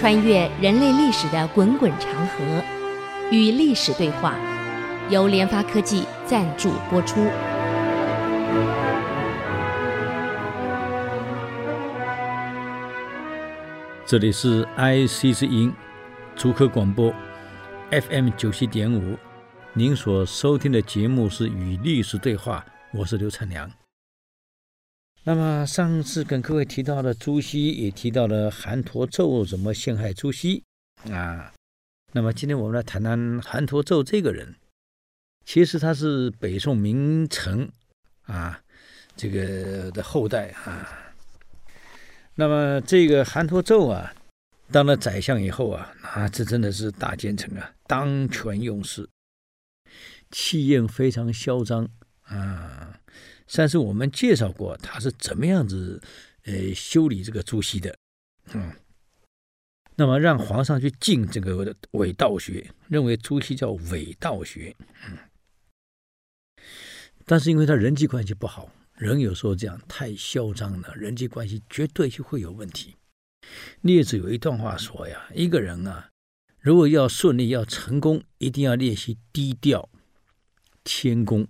穿越人类历史的滚滚长河，与历史对话，由联发科技赞助播出。这里是 IC 之音，竹科广播 FM 九七点五。您所收听的节目是《与历史对话》，我是刘灿良。那么上次跟各位提到的朱熹，也提到了韩侂胄怎么陷害朱熹啊。那么今天我们来谈谈韩侂胄这个人。其实他是北宋名臣啊，这个的后代啊。那么这个韩侂胄啊，当了宰相以后啊，啊，这真的是大奸臣啊，当权用事，气焰非常嚣张啊。上次我们介绍过他是怎么样子，呃，修理这个朱熹的，嗯，那么让皇上去敬这个伪道学，认为朱熹叫伪道学，嗯，但是因为他人际关系不好，人有时候这样太嚣张了，人际关系绝对就会有问题。列子有一段话说呀，一个人啊，如果要顺利要成功，一定要练习低调谦恭。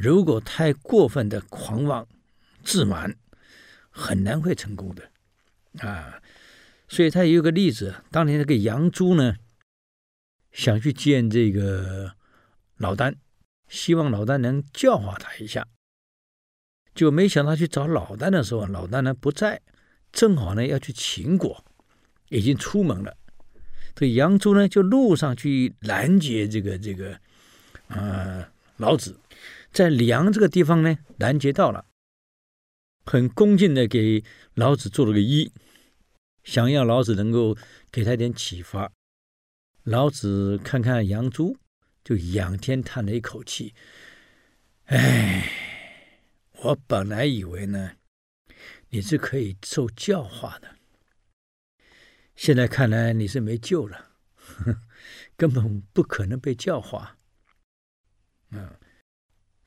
如果太过分的狂妄自满，很难会成功的啊。所以他有个例子，当年那个杨朱呢，想去见这个老丹，希望老丹能教化他一下，就没想到去找老丹的时候，老丹呢不在，正好呢要去秦国，已经出门了。这杨朱呢就路上去拦截这个这个、呃、老子。在梁这个地方呢，拦截到了，很恭敬的给老子做了个揖，想要老子能够给他一点启发。老子看看杨朱，就仰天叹了一口气：“哎，我本来以为呢，你是可以受教化的，现在看来你是没救了，根本不可能被教化。”嗯。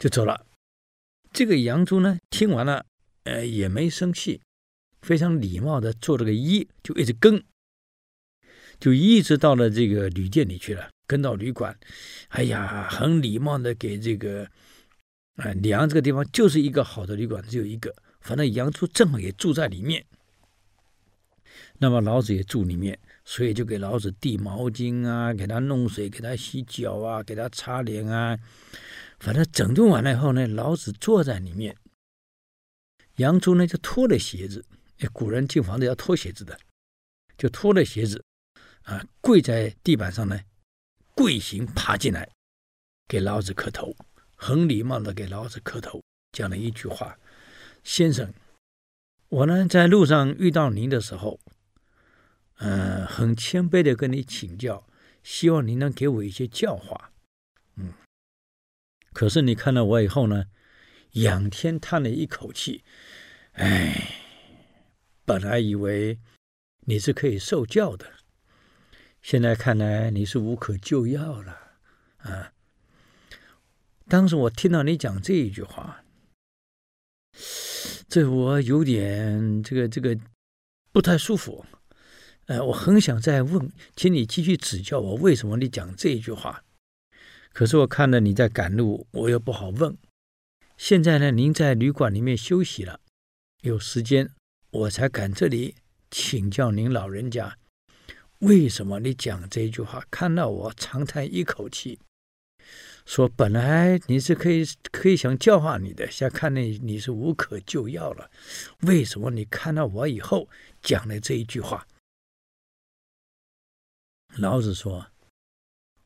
就走了。这个杨朱呢，听完了，呃，也没生气，非常礼貌的做了个揖，就一直跟，就一直到了这个旅店里去了，跟到旅馆。哎呀，很礼貌的给这个，啊、呃，梁这个地方就是一个好的旅馆，只有一个。反正杨朱正好也住在里面，那么老子也住里面，所以就给老子递毛巾啊，给他弄水，给他洗脚啊，给他擦脸啊。反正整顿完了以后呢，老子坐在里面，杨朱呢就脱了鞋子，古人进房子要脱鞋子的，就脱了鞋子，啊，跪在地板上呢，跪行爬进来，给老子磕头，很礼貌的给老子磕头，讲了一句话：“先生，我呢在路上遇到您的时候，嗯、很谦卑的跟你请教，希望您能给我一些教化。”可是你看到我以后呢，仰天叹了一口气，哎，本来以为你是可以受教的，现在看来你是无可救药了啊！当时我听到你讲这一句话，这我有点这个这个不太舒服，呃，我很想再问，请你继续指教我，为什么你讲这一句话？可是我看了你在赶路，我又不好问。现在呢，您在旅馆里面休息了，有时间我才赶这里请教您老人家，为什么你讲这一句话？看到我长叹一口气，说本来你是可以可以想教化你的，现在看你你是无可救药了，为什么你看到我以后讲了这一句话？老子说。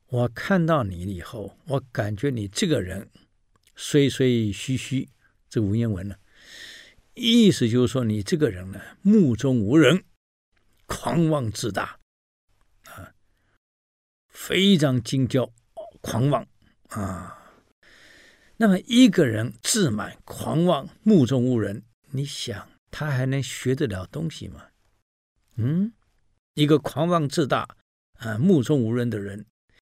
我看到你以后，我感觉你这个人衰衰虚虚，这文言文呢，意思就是说你这个人呢，目中无人，狂妄自大，啊，非常精骄，狂妄啊。那么一个人自满、狂妄、目中无人，你想他还能学得了东西吗？嗯，一个狂妄自大啊、目中无人的人。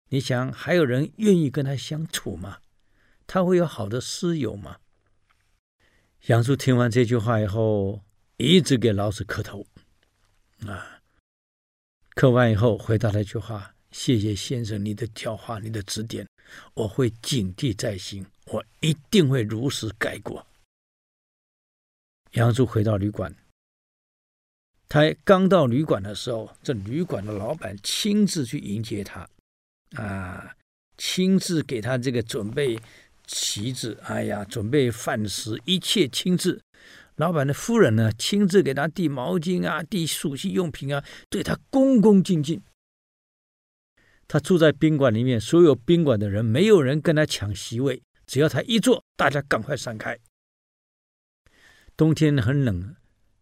你想还有人愿意跟他相处吗？他会有好的师友吗？杨朱听完这句话以后，一直给老子磕头，啊，磕完以后回答了一句话：“谢谢先生你的教化，你的指点，我会谨记在心，我一定会如实改过。”杨朱回到旅馆，他刚到旅馆的时候，这旅馆的老板亲自去迎接他，啊，亲自给他这个准备席子，哎呀，准备饭食，一切亲自。老板的夫人呢，亲自给他递毛巾啊，递梳洗用品啊，对他恭恭敬敬。他住在宾馆里面，所有宾馆的人没有人跟他抢席位，只要他一坐，大家赶快散开。冬天很冷，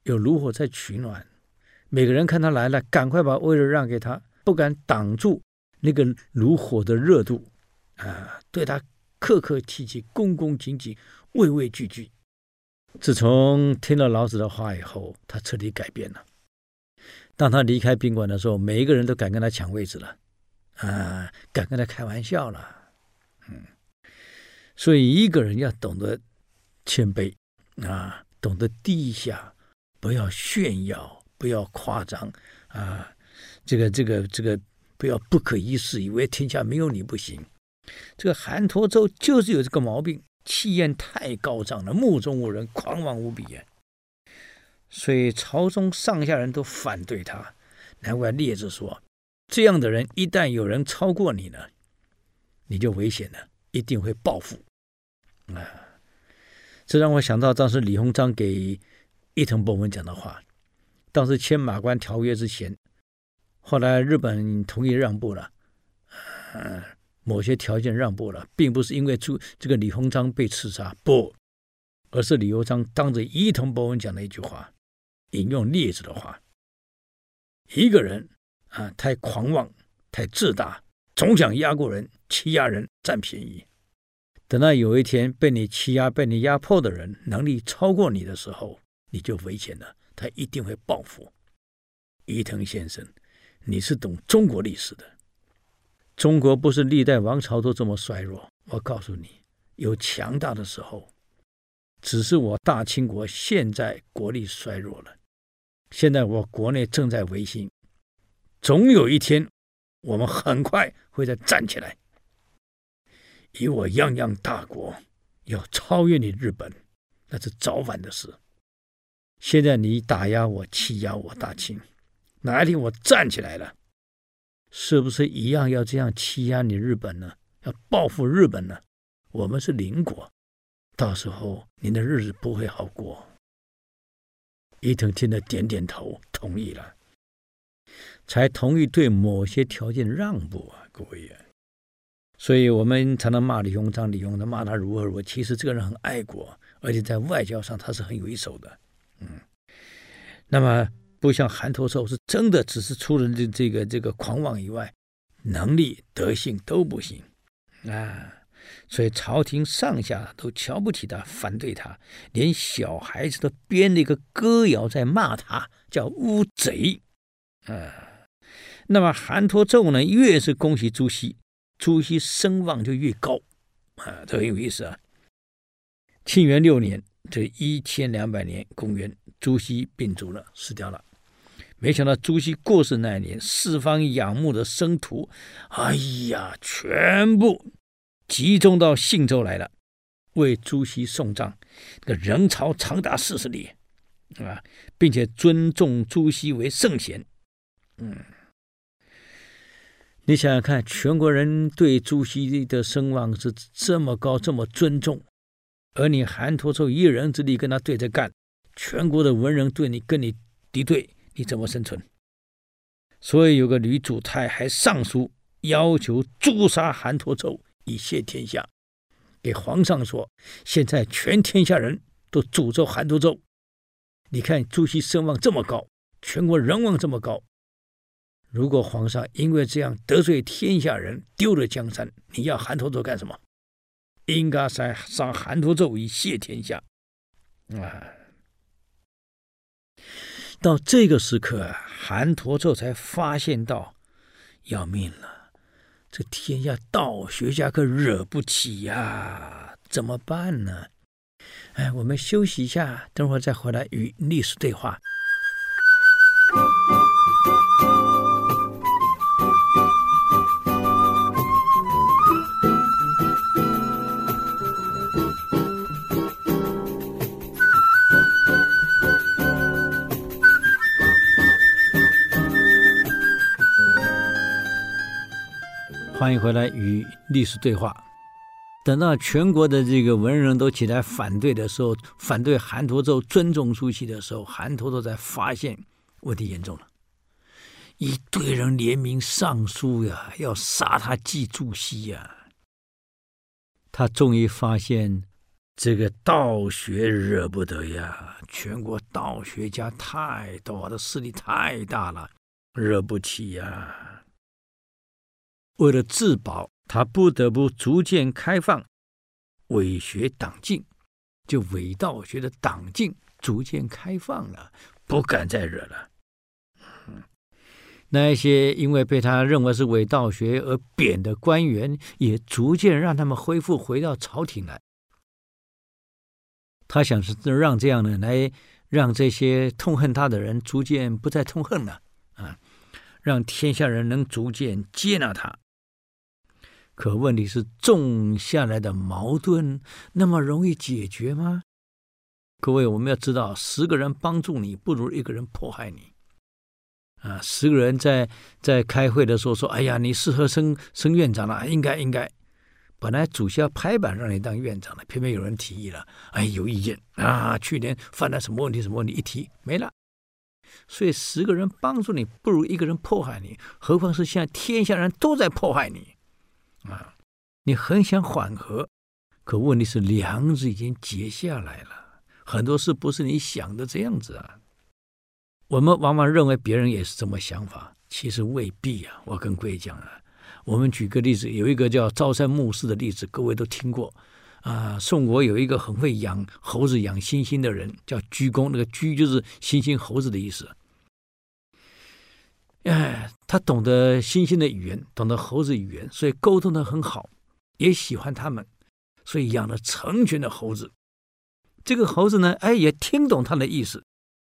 有炉火在取暖。每个人看他来了，赶快把位置让给他，不敢挡住那个炉火的热度，啊，对他客客气气、恭恭敬敬、畏畏惧惧。自从听了老子的话以后，他彻底改变了。当他离开宾馆的时候，每一个人都敢跟他抢位置了，啊，敢跟他开玩笑了，嗯。所以一个人要懂得谦卑啊。懂得低下，不要炫耀，不要夸张啊！这个、这个、这个，不要不可一世，以为天下没有你不行。这个韩侂胄就是有这个毛病，气焰太高涨了，目中无人，狂妄无比啊！所以朝中上下人都反对他。难怪列子说，这样的人一旦有人超过你呢，你就危险了，一定会报复啊！这让我想到当时李鸿章给伊藤博文讲的话。当时签马关条约之前，后来日本同意让步了，嗯，某些条件让步了，并不是因为朱这个李鸿章被刺杀，不，而是李鸿章当着伊藤博文讲的一句话，引用列子的话：一个人啊，太狂妄，太自大，总想压过人，欺压人，占便宜。等到有一天被你欺压、被你压迫的人能力超过你的时候，你就危险了。他一定会报复。伊藤先生，你是懂中国历史的。中国不是历代王朝都这么衰弱。我告诉你，有强大的时候，只是我大清国现在国力衰弱了。现在我国内正在维新，总有一天，我们很快会再站起来。以我泱泱大国要超越你日本，那是早晚的事。现在你打压我、欺压我大清，哪一天我站起来了，是不是一样要这样欺压你日本呢？要报复日本呢？我们是邻国，到时候您的日子不会好过。伊藤听了点点头，同意了，才同意对某些条件让步啊，各位啊。所以我们常常骂李鸿章，李鸿章骂他如何如何。其实这个人很爱国，而且在外交上他是很有一手的。嗯，那么不像韩侂胄是真的只是出了这这个这个狂妄以外，能力德性都不行啊。所以朝廷上下都瞧不起他，反对他，连小孩子都编了一个歌谣在骂他，叫乌贼啊。那么韩侂胄呢，越是恭喜朱熹。朱熹声望就越高，啊，这很有意思啊。庆元六年，这一千两百年，公元，朱熹病卒了，死掉了。没想到朱熹过世那一年，四方仰慕的僧徒，哎呀，全部集中到信州来了，为朱熹送葬。这个人潮长达四十里，啊，并且尊重朱熹为圣贤，嗯。你想想看，全国人对朱熹的声望是这么高，这么尊重，而你韩侂胄一人之力跟他对着干，全国的文人对你跟你敌对，你怎么生存？所以有个吕祖泰还上书要求诛杀韩侂胄以谢天下，给皇上说，现在全天下人都诅咒韩侂胄。你看朱熹声望这么高，全国人望这么高。如果皇上因为这样得罪天下人，丢了江山，你要韩侂胄干什么？应该杀杀韩侂胄以谢天下。啊！到这个时刻，韩侂胄才发现到要命了，这天下道学家可惹不起呀，怎么办呢？哎，我们休息一下，等会儿再回来与历史对话。欢迎回来与历史对话。等到全国的这个文人都起来反对的时候，反对韩侂胄尊重朱熹的时候，韩侂胄才发现问题严重了，一堆人联名上书呀，要杀他祭朱熹呀。他终于发现，这个道学惹不得呀，全国道学家太多，的势力太大了，惹不起呀。为了自保。他不得不逐渐开放伪学党禁，就伪道学的党禁逐渐开放了，不敢再惹了。那一些因为被他认为是伪道学而贬的官员，也逐渐让他们恢复回到朝廷来。他想是让这样的来让这些痛恨他的人逐渐不再痛恨了啊，让天下人能逐渐接纳他。可问题是，种下来的矛盾那么容易解决吗？各位，我们要知道，十个人帮助你，不如一个人迫害你。啊，十个人在在开会的时候说：“哎呀，你适合升升院长了，应该应该。”本来主席要拍板让你当院长的，偏偏有人提议了，哎，有意见啊！去年犯了什么问题？什么问题？一提没了。所以，十个人帮助你，不如一个人迫害你。何况是现在天下人都在迫害你。啊，你很想缓和，可问题是梁子已经结下来了，很多事不是你想的这样子啊。我们往往认为别人也是这么想法，其实未必啊。我跟各位讲啊，我们举个例子，有一个叫朝山暮四的例子，各位都听过啊。宋国有一个很会养猴子、养猩猩的人，叫鞠公，那个鞠就是猩猩猴子的意思。哎，他懂得猩猩的语言，懂得猴子语言，所以沟通的很好，也喜欢他们，所以养了成群的猴子。这个猴子呢，哎，也听懂他的意思，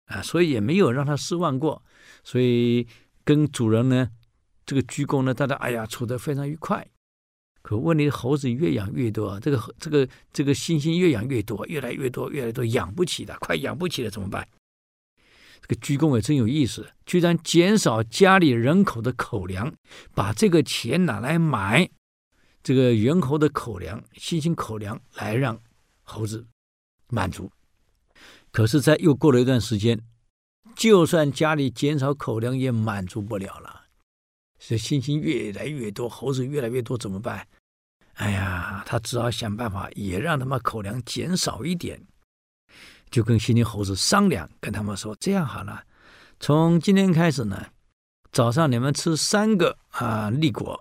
啊，所以也没有让他失望过。所以跟主人呢，这个鞠躬呢，大家哎呀处得非常愉快。可问题猴子越养越多，这个这个这个猩猩越养越多，越来越多，越来越多，养不起了，快养不起了，怎么办？这个鞠躬也真有意思，居然减少家里人口的口粮，把这个钱拿来买这个猿猴的口粮、猩猩口粮，来让猴子满足。可是，在又过了一段时间，就算家里减少口粮，也满足不了了。所以，猩猩越来越多，猴子越来越多，怎么办？哎呀，他只好想办法，也让他们口粮减少一点。就跟猩猩猴子商量，跟他们说：“这样好了，从今天开始呢，早上你们吃三个啊栗果，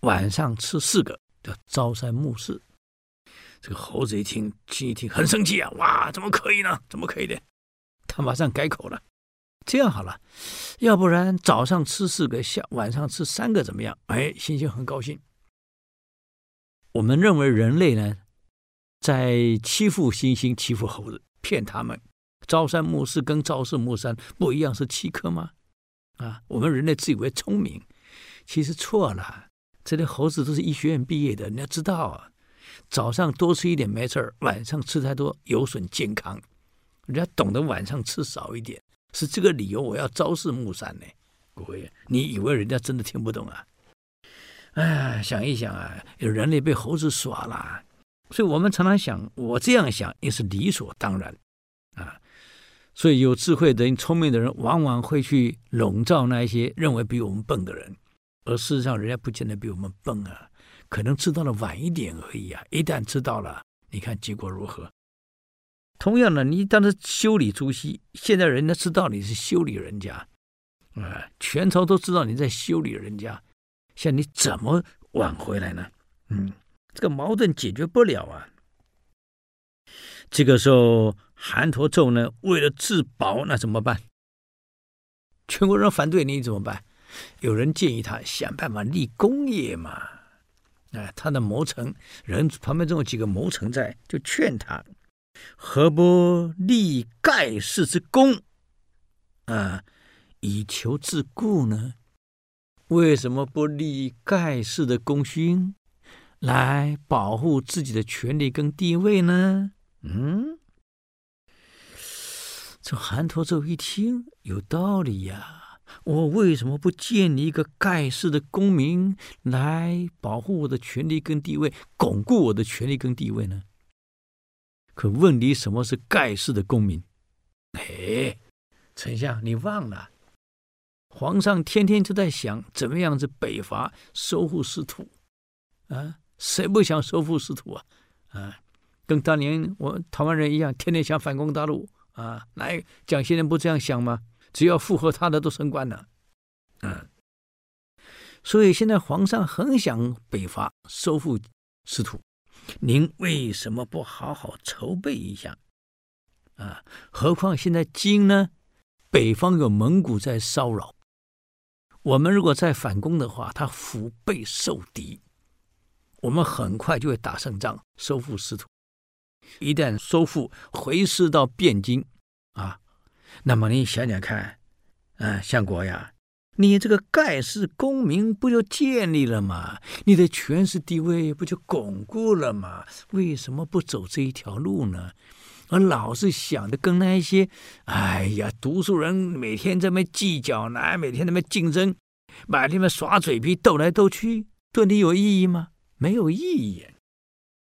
晚上吃四个，叫朝三暮四。”这个猴子一听，心一听，很生气啊！哇，怎么可以呢？怎么可以的？他马上改口了：“这样好了，要不然早上吃四个，下晚上吃三个，怎么样？”哎，猩猩很高兴。我们认为人类呢，在欺负猩猩、欺负猴子、骗他们，朝三暮四跟朝四暮三不一样，是欺客吗？啊，我们人类自以为聪明，其实错了。这些猴子都是医学院毕业的，你要知道啊，早上多吃一点没事儿，晚上吃太多有损健康。人家懂得晚上吃少一点，是这个理由。我要朝四暮三呢，各位，你以为人家真的听不懂啊？哎，想一想啊，人类被猴子耍了。所以我们常常想，我这样想也是理所当然，啊，所以有智慧的人、聪明的人，往往会去笼罩那一些认为比我们笨的人，而事实上，人家不见得比我们笨啊，可能知道的晚一点而已啊。一旦知道了，你看结果如何？同样的，你当时修理朱熹，现在人家知道你是修理人家，啊，全朝都知道你在修理人家，像你怎么挽回来呢？嗯。这个矛盾解决不了啊！这个时候，韩侂胄呢，为了自保，那怎么办？全国人反对你怎么办？有人建议他想办法立功业嘛。哎，他的谋臣人旁边总有几个谋臣在，就劝他：何不立盖世之功啊，以求自固呢？为什么不立盖世的功勋？来保护自己的权利跟地位呢？嗯，这韩侂胄一听有道理呀，我为什么不建立一个盖世的公民来保护我的权利跟地位，巩固我的权利跟地位呢？可问题，什么是盖世的公民？哎，丞相，你忘了？皇上天天就在想怎么样子北伐收复失土啊？谁不想收复失土啊？啊，跟当年我台湾人一样，天天想反攻大陆啊？来，蒋先生不这样想吗？只要附和他的都升官了，嗯。所以现在皇上很想北伐收复失土。您为什么不好好筹备一下？啊，何况现在金呢，北方有蒙古在骚扰，我们如果再反攻的话，他腹背受敌，我们很快就会打胜仗，收复失土。一旦收复，回师到汴京，啊，那么你想想看，啊，相国呀。你这个盖世功名不就建立了吗？你的权势地位不就巩固了吗？为什么不走这一条路呢？而老是想着跟那些，哎呀，读书人每天在那计较，来每天在那竞争，每天在耍嘴皮，斗来斗去，对你有意义吗？没有意义。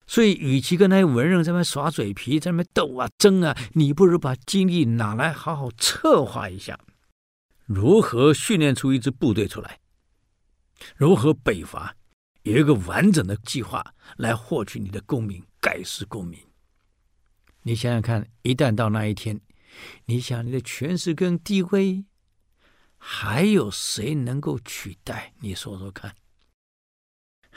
所以，与其跟那些文人在那耍嘴皮，在那斗啊争啊，你不如把精力拿来好好策划一下。如何训练出一支部队出来？如何北伐？有一个完整的计划来获取你的功名，盖世功名。你想想看，一旦到那一天，你想你的权势跟地位，还有谁能够取代？你说说看。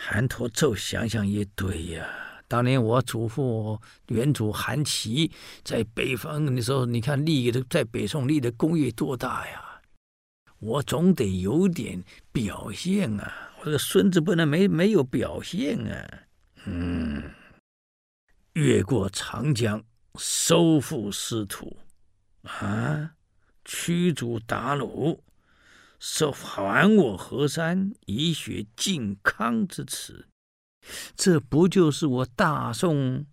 韩侂胄想想也对呀，当年我祖父远祖韩琦在北方的时候，你看立的在北宋立的功业多大呀！我总得有点表现啊！我这个孙子不能没没有表现啊！嗯，越过长江，收复失土，啊，驱逐鞑虏，收还我河山，以雪靖康之词，这不就是我大宋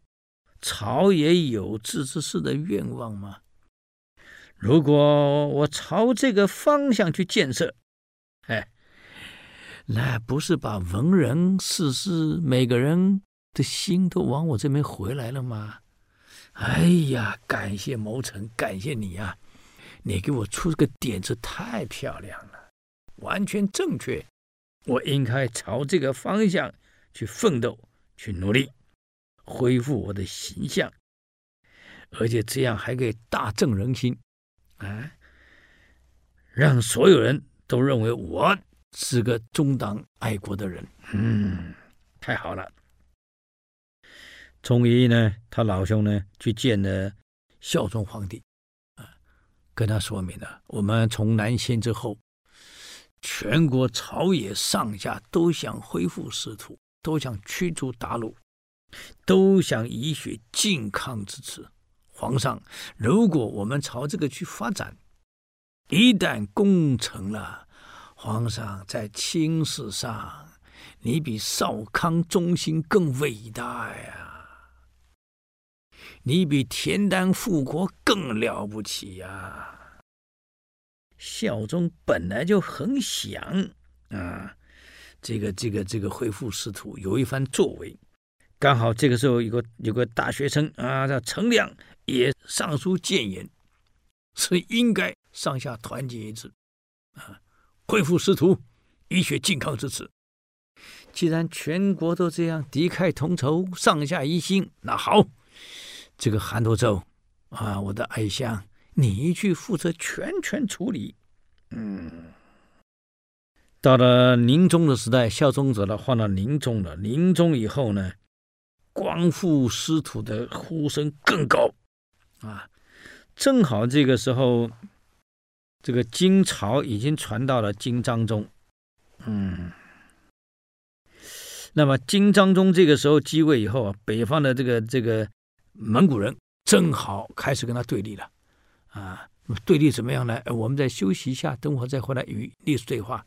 朝野有志之士的愿望吗？如果我朝这个方向去建设，哎，那不是把文人士士每个人的心都往我这边回来了吗？哎呀，感谢谋臣，感谢你啊！你给我出这个点子太漂亮，完全正确。我应该朝这个方向去奋斗，去努力，恢复我的形象，而且这样还可以大正人心。啊！让所有人都认为我是个忠党爱国的人，嗯，太好了。终于呢，他老兄呢去见了孝宗皇帝，啊，跟他说明了，我们从南迁之后，全国朝野上下都想恢复失土，都想驱逐鞑虏，都想以雪靖康之耻。皇上，如果我们朝这个去发展，一旦攻成了，皇上在青史上，你比少康中兴更伟大呀！你比田丹复国更了不起呀！孝宗本来就很想啊，这个这个这个恢复师徒，有一番作为。刚好这个时候有个有个大学生啊，叫程亮。也上书谏言，是应该上下团结一致，啊，恢复师徒，以雪靖康之词。既然全国都这样，敌忾同仇，上下一心，那好，这个韩侂胄啊，我的爱将，你去负责全权处理。嗯，到了宁宗的时代，孝宗走了，换了宁宗了。宁宗以后呢，光复师徒的呼声更高。啊，正好这个时候，这个金朝已经传到了金章宗，嗯，那么金章宗这个时候继位以后啊，北方的这个这个蒙古人正好开始跟他对立了，啊，对立怎么样呢？我们再休息一下，等会再回来与历史对话。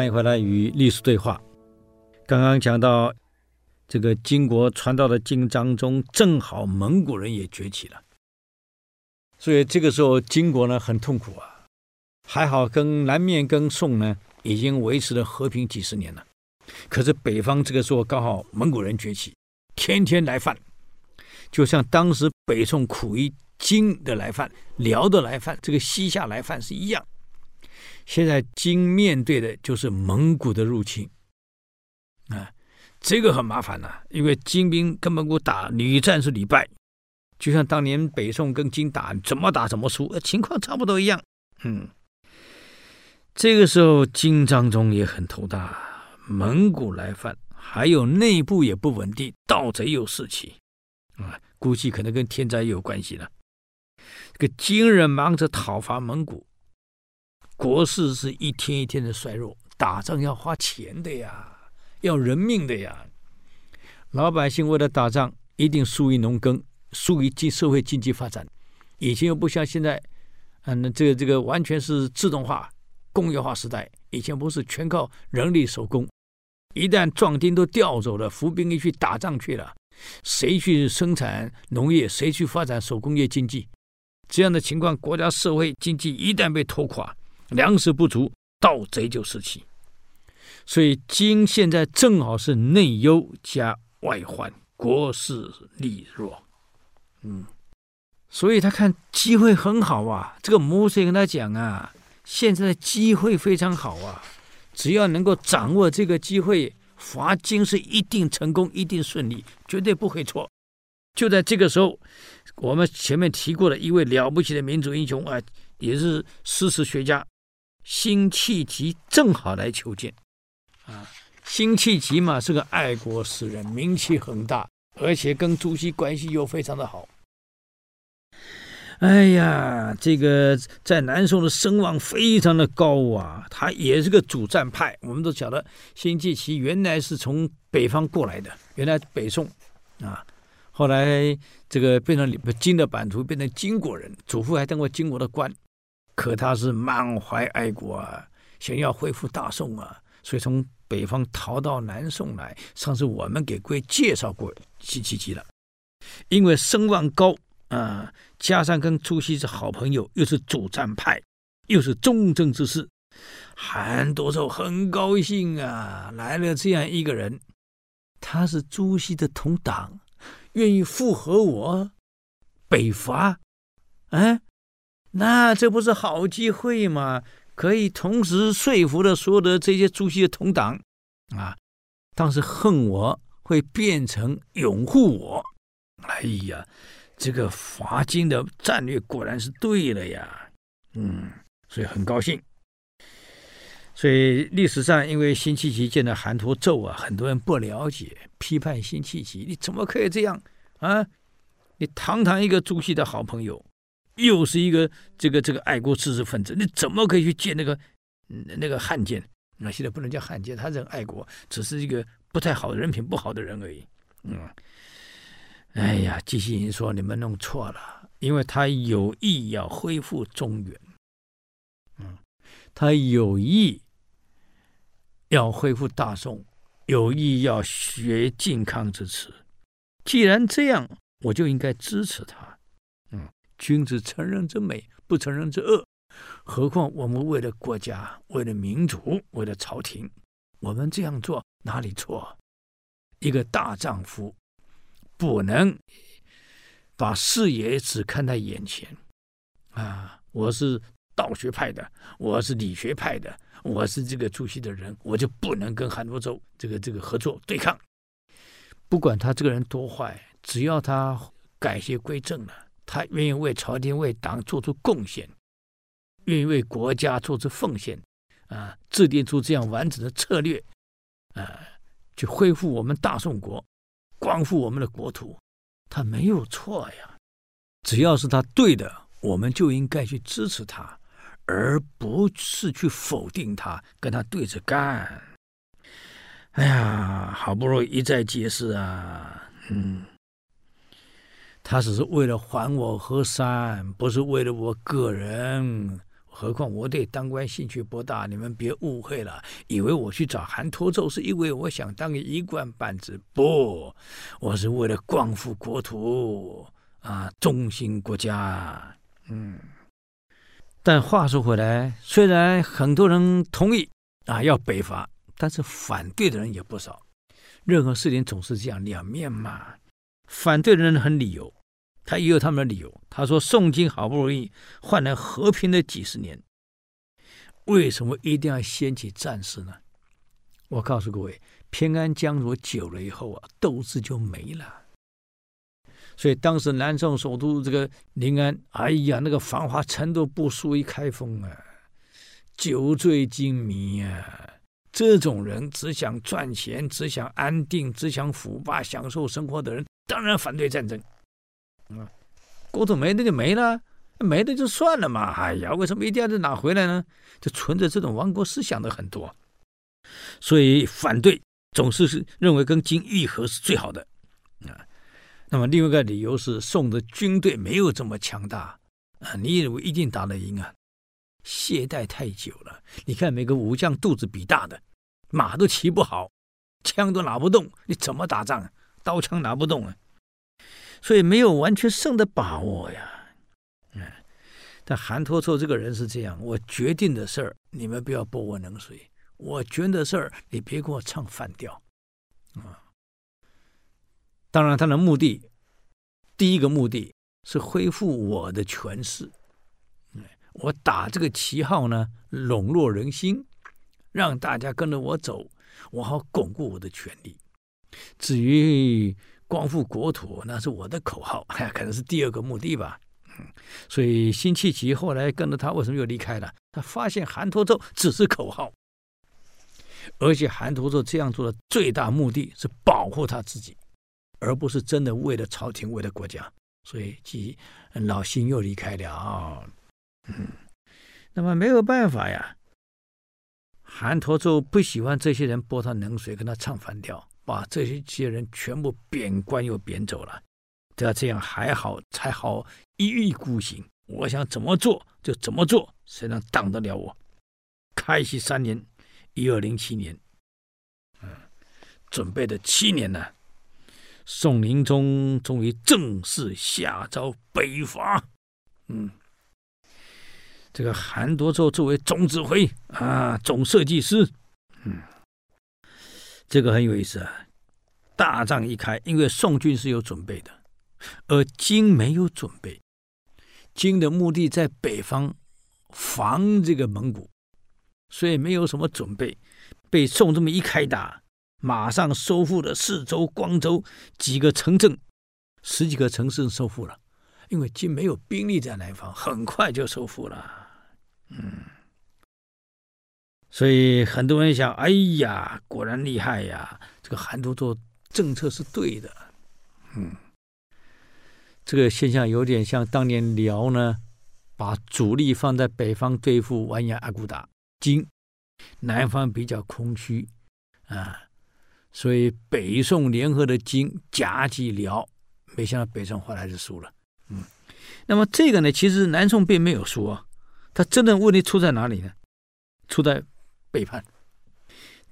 欢迎回来与历史对话。刚刚讲到这个金国传到的金章宗，正好蒙古人也崛起了，所以这个时候金国呢很痛苦啊。还好跟南面跟宋呢已经维持了和平几十年了，可是北方这个时候刚好蒙古人崛起，天天来犯，就像当时北宋苦于金的来犯、辽的来犯、这个西夏来犯是一样。现在金面对的就是蒙古的入侵，啊，这个很麻烦呐、因为金兵跟蒙古打屡战是屡败，就像当年北宋跟金打，怎么打怎么输，情况差不多一样。嗯，这个时候金章宗也很头大，蒙古来犯，还有内部也不稳定，盗贼又四起，啊，估计可能跟天灾有关系了。这个金人忙着讨伐蒙古。国势是一天一天的衰弱，打仗要花钱的呀，要人命的呀。老百姓为了打仗，一定疏于农耕，疏于经社会经济发展。以前又不像现在，嗯，这个这个完全是自动化、工业化时代。以前不是全靠人力手工，一旦壮丁都调走了，服兵役去打仗去了，谁去生产农业？谁去发展手工业经济？这样的情况，国家社会经济一旦被拖垮。粮食不足，盗贼就四起，所以金现在正好是内忧加外患，国势力弱，嗯，所以他看机会很好啊。这个毛遂跟他讲啊，现在的机会非常好啊，只要能够掌握这个机会，伐金是一定成功，一定顺利，绝对不会错。就在这个时候，我们前面提过的一位了不起的民族英雄啊，也是诗词学家。辛弃疾正好来求见，啊，辛弃疾嘛是个爱国诗人，名气很大，而且跟朱熹关系又非常的好。哎呀，这个在南宋的声望非常的高啊，他也是个主战派。我们都晓得，辛弃疾原来是从北方过来的，原来北宋啊，后来这个变成金的版图，变成金国人，祖父还当过金国的官。可他是满怀爱国啊，想要恢复大宋啊，所以从北方逃到南宋来。上次我们给各位介绍过辛弃疾了，因为声望高啊，加上跟朱熹是好朋友，又是主战派，又是忠贞之士，韩多寿很高兴啊，来了这样一个人，他是朱熹的同党，愿意附和我北伐，哎。那这不是好机会吗？可以同时说服了所有的这些朱熹的同党啊，当时恨我会变成拥护我。哎呀，这个伐金的战略果然是对了呀。嗯，所以很高兴。所以历史上，因为辛弃疾见到韩侂胄啊，很多人不了解，批判辛弃疾，你怎么可以这样啊？你堂堂一个朱熹的好朋友。又是一个这个这个爱国知识分子，你怎么可以去见那个那个汉奸？那现在不能叫汉奸，他是爱国，只是一个不太好的人品不好的人而已。嗯，哎呀，纪信云说你们弄错了，因为他有意要恢复中原，嗯，他有意要恢复大宋，有意要学靖康之耻。既然这样，我就应该支持他。君子成人之美，不成人之恶。何况我们为了国家，为了民族，为了朝廷，我们这样做哪里错？一个大丈夫不能把视野只看在眼前啊！我是道学派的，我是理学派的，我是这个朱熹的人，我就不能跟韩侂胄这个这个合作对抗。不管他这个人多坏，只要他改邪归正了。他愿意为朝廷、为党做出贡献，愿意为国家做出奉献，啊，制定出这样完整的策略，啊，去恢复我们大宋国，光复我们的国土，他没有错呀。只要是他对的，我们就应该去支持他，而不是去否定他，跟他对着干。哎呀，好不容易一再解释啊，嗯。他只是为了还我河山，不是为了我个人。何况我对当官兴趣不大，你们别误会了，以为我去找韩托胄是因为我想当个一官半职，不，我是为了光复国土啊，忠心国家。嗯，但话说回来，虽然很多人同意啊要北伐，但是反对的人也不少。任何事情总是这样两面嘛，反对的人很理由。他也有他们的理由。他说：“宋金好不容易换来和平的几十年，为什么一定要掀起战事呢？”我告诉各位，偏安江左久了以后啊，斗志就没了。所以当时南宋首都这个临安，哎呀，那个繁华程度不输于开封啊，酒醉金迷啊，这种人只想赚钱、只想安定、只想腐霸、享受生活的人，当然反对战争。啊，国土没了就没了，没了就算了嘛。哎呀，为什么一定要再拿回来呢？就存着这种亡国思想的很多，所以反对总是是认为跟金议和是最好的啊。那么另外一个理由是宋的军队没有这么强大啊，你以为一定打得赢啊？懈怠太久了。你看每个武将肚子比大的，马都骑不好，枪都拿不动，你怎么打仗？刀枪拿不动啊！所以没有完全胜的把握呀，嗯，但韩托胄这个人是这样，我决定的事儿你们不要泼我冷水，我决定的事儿你别给我唱反调，啊，当然他的目的，第一个目的是恢复我的权势，我打这个旗号呢，笼络人心，让大家跟着我走，我好巩固我的权力，至于。光复国土，那是我的口号，可能是第二个目的吧。嗯，所以辛弃疾后来跟着他，为什么又离开了？他发现韩托胄只是口号，而且韩托胄这样做的最大目的是保护他自己，而不是真的为了朝廷、为了国家。所以，即老辛又离开了。嗯，那么没有办法呀，韩托胄不喜欢这些人泼他冷水，跟他唱反调。把这些些人全部贬官又贬走了，只要这样还好，才好一意孤行。我想怎么做就怎么做，谁能挡得了我？开禧三年，一二零七年，嗯，准备的七年呢，宋宁宗终于正式下诏北伐。嗯，这个韩托胄作为总指挥啊，总设计师，嗯。这个很有意思啊！大仗一开，因为宋军是有准备的，而金没有准备。金的目的在北方防这个蒙古，所以没有什么准备。被宋这么一开打，马上收复了四州、光州几个城镇，十几个城市收复了。因为金没有兵力在南方，很快就收复了。嗯。所以很多人想，哎呀，果然厉害呀！这个韩都做政策是对的，嗯，这个现象有点像当年辽呢，把主力放在北方对付完颜阿骨打金，南方比较空虚啊，所以北宋联合的金夹击辽，没想到北宋后来是输了，嗯，那么这个呢，其实南宋并没有输啊，他真正问题出在哪里呢？出在背叛。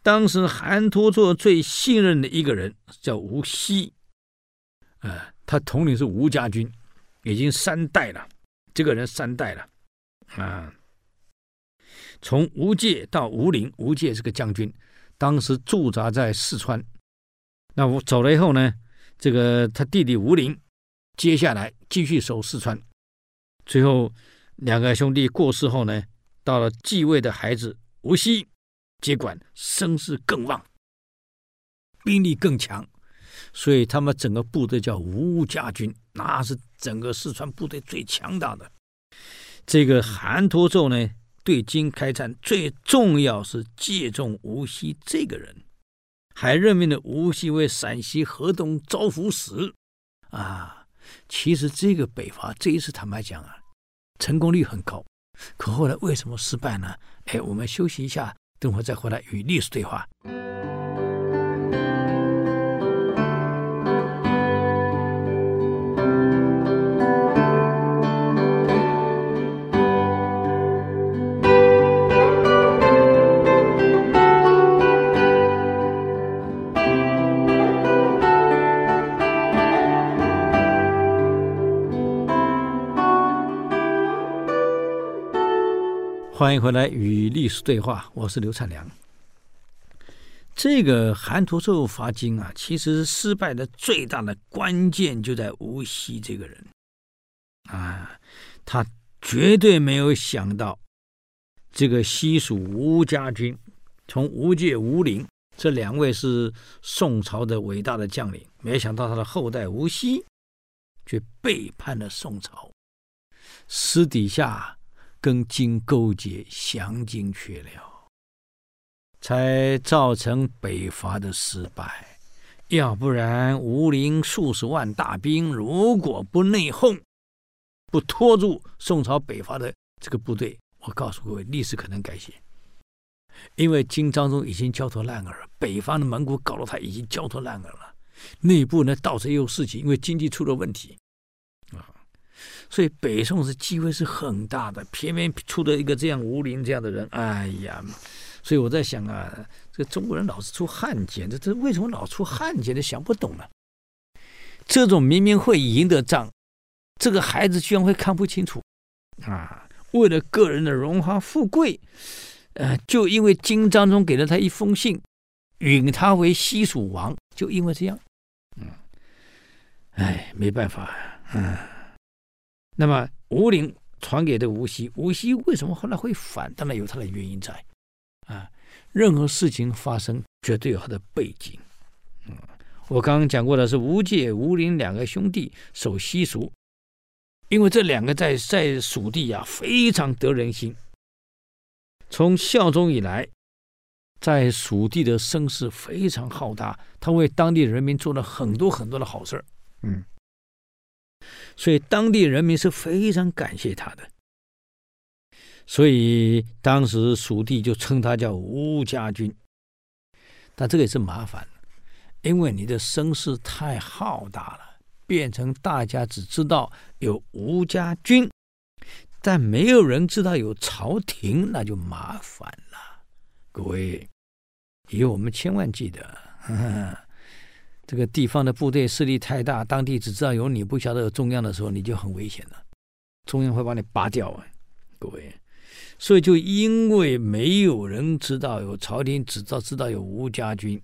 当时韩托胄最信任的一个人叫吴锡，啊、他统领是吴家军，已经三代了。这个人三代了，啊，从吴玠到吴陵，吴玠是个将军，当时驻扎在四川。那我走了以后呢，这个他弟弟吴陵接下来继续守四川。最后两个兄弟过世后呢，到了继位的孩子。吴熙接管，声势更旺，兵力更强，所以他们整个部队叫吴家军，那是整个四川部队最强大的。这个韩托胄呢，对金开战最重要是借重吴熙这个人，还任命了吴熙为陕西河东招抚使。啊，其实这个北伐这一次坦白讲啊，成功率很高。可后来为什么失败呢？哎，我们休息一下，等会再回来与历史对话。欢迎回来与历史对话，我是刘灿良。这个韩侂胄伐金啊，其实失败的最大的关键就在吴锡这个人啊，他绝对没有想到这个西蜀吴家军，从吴玠、吴陵这两位是宋朝的伟大的将领，没想到他的后代吴锡却背叛了宋朝，私底下。跟金勾结，降金去了，才造成北伐的失败。要不然，吴陵数十万大兵，如果不内讧，不拖住宋朝北伐的这个部队，我告诉各位，历史可能改写。因为金章宗已经焦头烂额了，北方的蒙古搞得他已经焦头烂额了，内部呢到处也有事情，因为经济出了问题。啊所以北宋是机会是很大的，偏偏出了一个这样吴陵这样的人，哎呀！所以我在想啊，这个中国人老是出汉奸，这这为什么老出汉奸？都想不懂呢。这种明明会赢的仗，这个孩子居然会看不清楚啊！为了个人的荣华富贵，呃，就因为金章宗给了他一封信，允他为西蜀王，就因为这样，嗯，哎，没办法，嗯。那么吴陵传给的吴锡，吴锡为什么后来会反？当然有他的原因在，啊，任何事情发生绝对有他的背景。嗯，我刚刚讲过的是吴玠、吴陵两个兄弟守西蜀，因为这两个在在蜀地啊非常得人心。从孝宗以来，在蜀地的声势非常浩大，他为当地人民做了很多很多的好事。嗯。所以当地人民是非常感谢他的，所以当时蜀地就称他叫吴家军。但这个也是麻烦，因为你的声势太浩大了，变成大家只知道有吴家军，但没有人知道有朝廷，那就麻烦了。各位，以后我们千万记得。呵 呵这个地方的部队势力太大，当地只知道有你，不晓得有中央的时候，你就很危险了。中央会把你拔掉啊，各位。所以就因为没有人知道有朝廷，只知道知道有吴家军，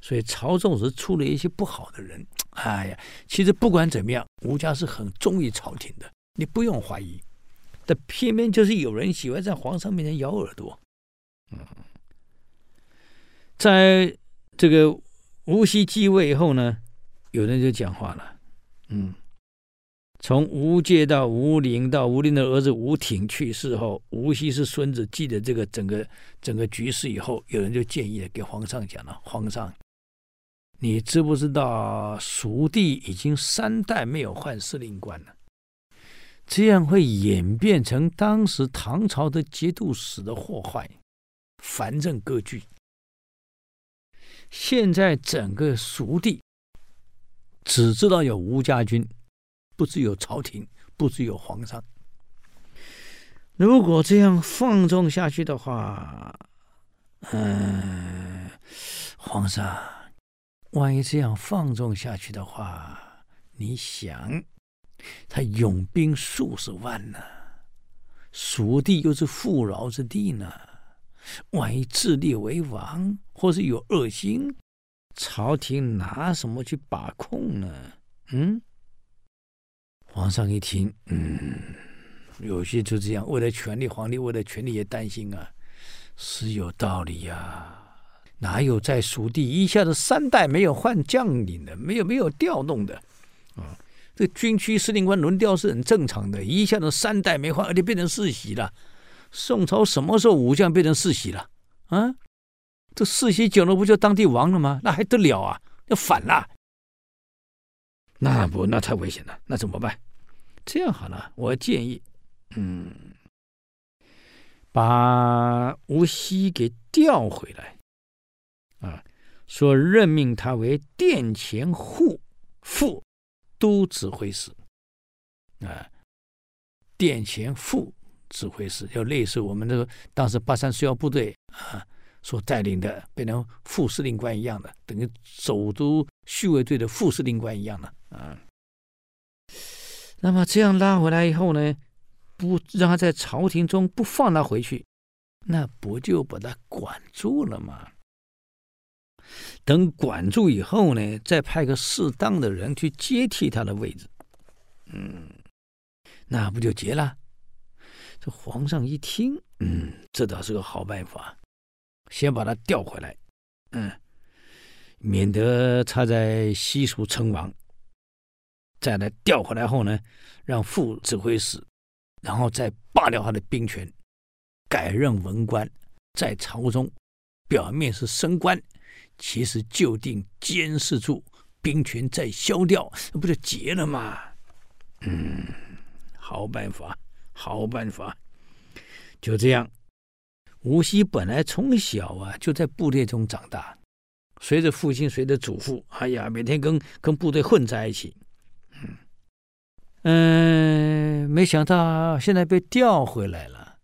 所以朝中是出了一些不好的人。哎呀，其实不管怎么样，吴家是很忠于朝廷的，你不用怀疑。但偏偏就是有人喜欢在皇上面前咬耳朵。嗯，在这个。吴锡继位以后呢，有人就讲话了，嗯，从吴玠到吴陵，到吴陵的儿子吴挺去世后，吴锡是孙子，记得这个整个整个局势以后，有人就建议了，给皇上讲了，皇上，你知不知道蜀地已经三代没有换司令官了？这样会演变成当时唐朝的节度使的祸害，藩镇割据。现在整个蜀地只知道有吴家军，不知有朝廷，不知有皇上。如果这样放纵下去的话，嗯，皇上，万一这样放纵下去的话，你想，他拥兵数十万呢，蜀地又是富饶之地呢。万一自立为王，或是有恶心，朝廷拿什么去把控呢？嗯，皇上一听，嗯，有些就这样，为了权力，皇帝为了权力也担心啊，是有道理呀、哪有在蜀地一下子三代没有换将领的，没有没有调动的啊？这军区司令官轮调是很正常的，一下子三代没换，而且变成世袭了。宋朝什么时候武将变成世袭了？啊，这世袭久了不就当地王了吗？那还得了啊？要反了？那不，那太危险了。那怎么办？这样好了，我建议，嗯，把吴锡给调回来，啊，说任命他为殿前户副都指挥使，啊，殿前副。指挥使要类似我们这个当时八三四幺部队啊所带领的，变成副司令官一样的，等于首都护卫队的副司令官一样的啊。那么这样拉回来以后呢，不让他在朝廷中不放他回去，那不就把他管住了吗？等管住以后呢，再派个适当的人去接替他的位置，嗯，那不就结了？这皇上一听，嗯，这倒是个好办法，先把他调回来，嗯，免得他在西蜀称王。再来调回来后呢，让副指挥使，然后再罢掉他的兵权，改任文官，在朝中表面是升官。其实就定监视住兵权，再消掉，那不就结了吗？嗯，好办法，好办法。就这样，吴锡本来从小啊就在部队中长大，随着父亲，随着祖父，哎呀，每天跟跟部队混在一起。嗯，没想到现在被调回来了。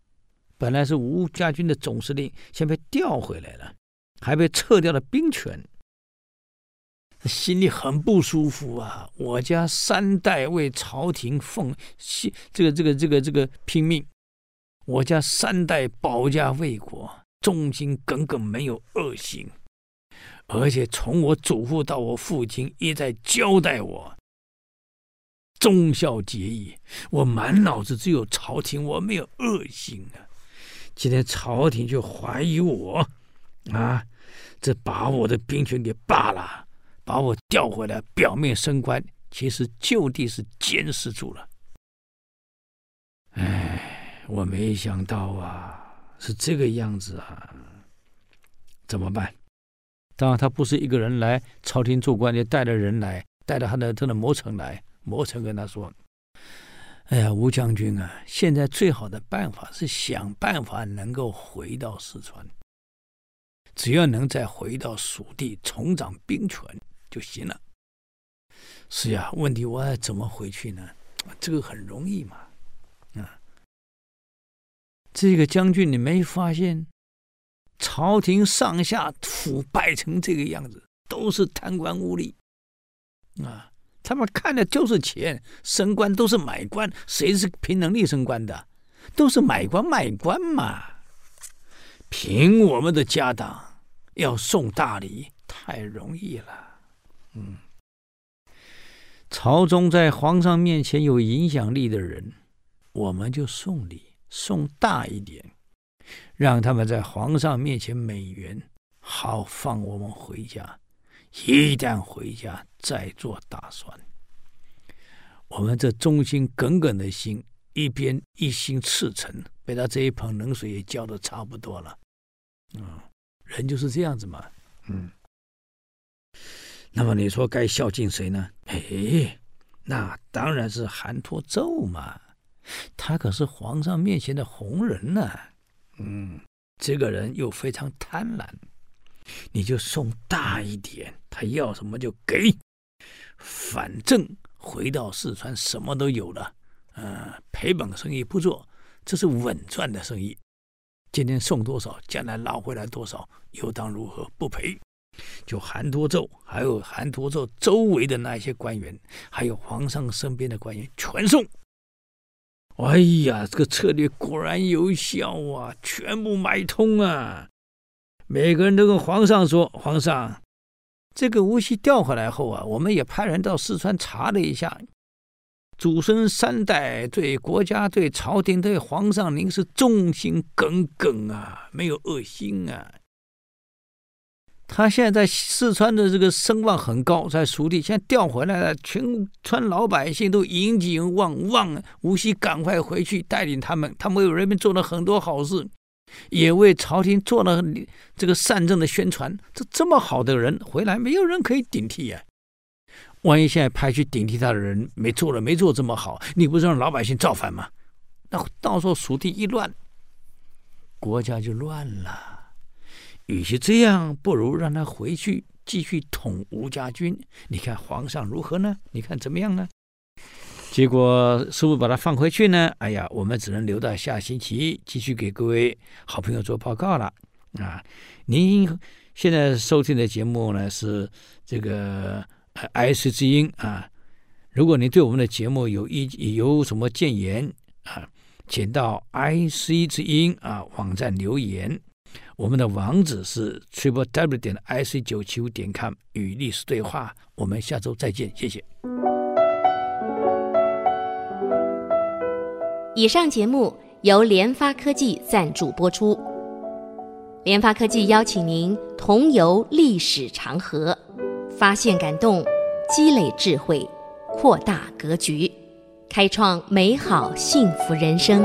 本来是吴家军的总司令，现在被调回来了。还被撤掉了兵权，心里很不舒服啊！我家三代为朝廷奉献，这个这个这个这个拼命，我家三代保家卫国，忠心耿耿，没有恶行。而且从我祖父到我父亲，一再交代我忠孝节义，我满脑子只有朝廷，我没有恶行啊！今天朝廷就怀疑我啊！这把我的兵权给罢了，把我调回来，表面升官，其实就地是监视住了。哎，我没想到啊，是这个样子啊，怎么办？当然，他不是一个人来朝廷做官，就带着人来，带着他的他的谋臣来。谋臣跟他说：“哎呀，吴将军啊，现在最好的办法是想办法能够回到四川。”只要能再回到蜀地重掌兵权就行了。是呀，问题我怎么回去呢？这个很容易嘛。这个将军你没发现，朝廷上下腐败成这个样子，都是贪官污吏啊！他们看的就是钱，升官都是买官，谁是凭能力升官的？都是买官卖官嘛。凭我们的家当，要送大礼太容易了。嗯，朝中在皇上面前有影响力的人，我们就送礼送大一点，让他们在皇上面前美言，好放我们回家。一旦回家，再做打算。我们这忠心耿耿的心，一边一心赤诚，被他这一盆冷水也浇的差不多了。嗯，人就是这样子嘛。嗯，那么你说该孝敬谁呢？哎，那当然是韩托胄嘛。他可是皇上面前的红人呢。嗯，这个人又非常贪婪，你就送大一点，他要什么就给。反正回到四川什么都有了。嗯，赔本生意不做，这是稳赚的生意。今天送多少，将来捞回来多少，又当如何？不赔。就韩多胄，还有韩多胄周围的那些官员，还有皇上身边的官员，全送。哎呀，这个策略果然有效啊！全部买通啊！每个人都跟皇上说：“皇上，这个吴锡调回来后啊，我们也派人到四川查了一下。”祖孙三代对国家、对朝廷、对皇上，您是忠心耿耿啊，没有恶心啊。他现在在四川的这个声望很高，在蜀地现在调回来了，全川老百姓都引颈望望，无锡赶快回去带领他们，他们为人民做了很多好事，也为朝廷做了这个善政的宣传。这这么好的人回来，没有人可以顶替呀、万一现在派去顶替他的人没做了，没做这么好，你不是让老百姓造反吗？那到时候蜀地一乱，国家就乱了。与其这样，不如让他回去继续统吴家军。你看皇上如何呢？你看怎么样呢？结果师傅把他放回去呢？哎呀，我们只能留到下星期继续给各位好朋友做报告了啊！您现在收听的节目呢是这个。爱惜之音啊！如果你对我们的节目有意有什么建言啊，请到 IC 之音啊网站留言。我们的网址是 triple w 点 ic 九七五点 com 与历史对话。我们下周再见，谢谢。以上节目由联发科技赞助播出。联发科技邀请您同游历史长河，发现感动，积累智慧，扩大格局，开创美好幸福人生。